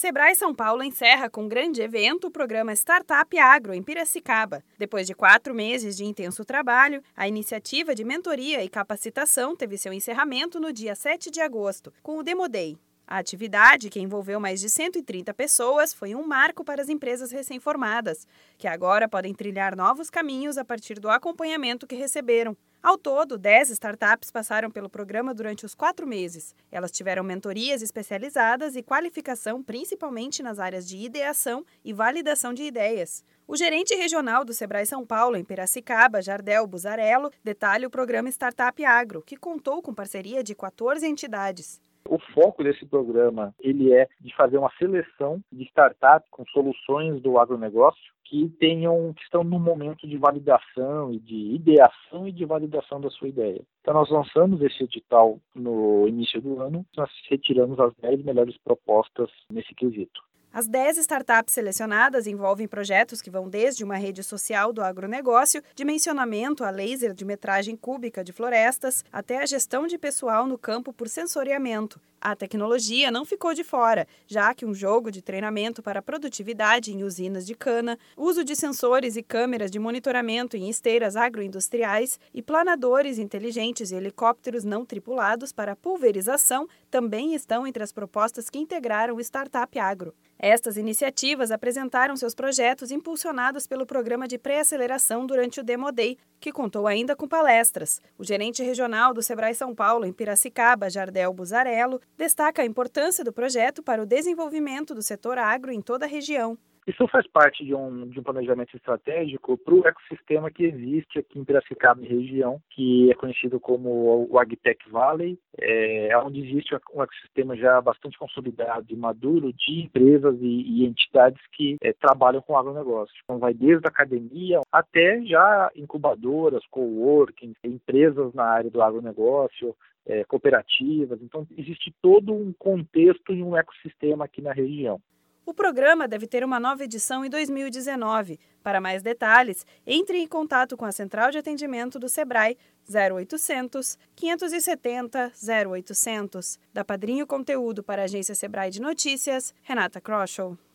Sebrae São Paulo encerra com um grande evento o programa Startup Agro em Piracicaba. Depois de quatro meses de intenso trabalho, a iniciativa de mentoria e capacitação teve seu encerramento no dia 7 de agosto, com o Demo Day. A atividade, que envolveu mais de 130 pessoas, foi um marco para as empresas recém-formadas, que agora podem trilhar novos caminhos a partir do acompanhamento que receberam. Ao todo, 10 startups passaram pelo programa durante os quatro meses. Elas tiveram mentorias especializadas e qualificação principalmente nas áreas de ideação e validação de ideias. O gerente regional do Sebrae São Paulo, em Piracicaba, Jardel Buzarello, detalha o programa Startup Agro, que contou com parceria de 14 entidades. O foco desse programa ele é de fazer uma seleção de startups com soluções do agronegócio que tenham que estão no momento de validação e de ideação e de validação da sua ideia. Então nós lançamos esse edital no início do ano, nós retiramos as 10 melhores propostas nesse quesito. As 10 startups selecionadas envolvem projetos que vão desde uma rede social do agronegócio, dimensionamento a laser de metragem cúbica de florestas, até a gestão de pessoal no campo por sensoriamento. A tecnologia não ficou de fora, já que um jogo de treinamento para produtividade em usinas de cana, uso de sensores e câmeras de monitoramento em esteiras agroindustriais e planadores inteligentes e helicópteros não tripulados para pulverização também estão entre as propostas que integraram o Startup Agro. Estas iniciativas apresentaram seus projetos impulsionados pelo programa de pré-aceleração durante o Demo Day, que contou ainda com palestras. O gerente regional do Sebrae São Paulo, em Piracicaba, Jardel Buzarello, destaca a importância do projeto para o desenvolvimento do setor agro em toda a região. Isso faz parte de um, de um planejamento estratégico para o ecossistema que existe aqui em Piracicaba e região, que é conhecido como o Agtech Valley, é, onde existe um ecossistema já bastante consolidado e maduro de empresas e, e entidades que é, trabalham com agronegócio. Então vai desde a academia até já incubadoras, coworking, empresas na área do agronegócio, é, cooperativas. Então, existe todo um contexto e um ecossistema aqui na região. O programa deve ter uma nova edição em 2019. Para mais detalhes, entre em contato com a Central de Atendimento do Sebrae 0800 570 0800. Da Padrinho Conteúdo para a Agência Sebrae de Notícias, Renata Kroschel.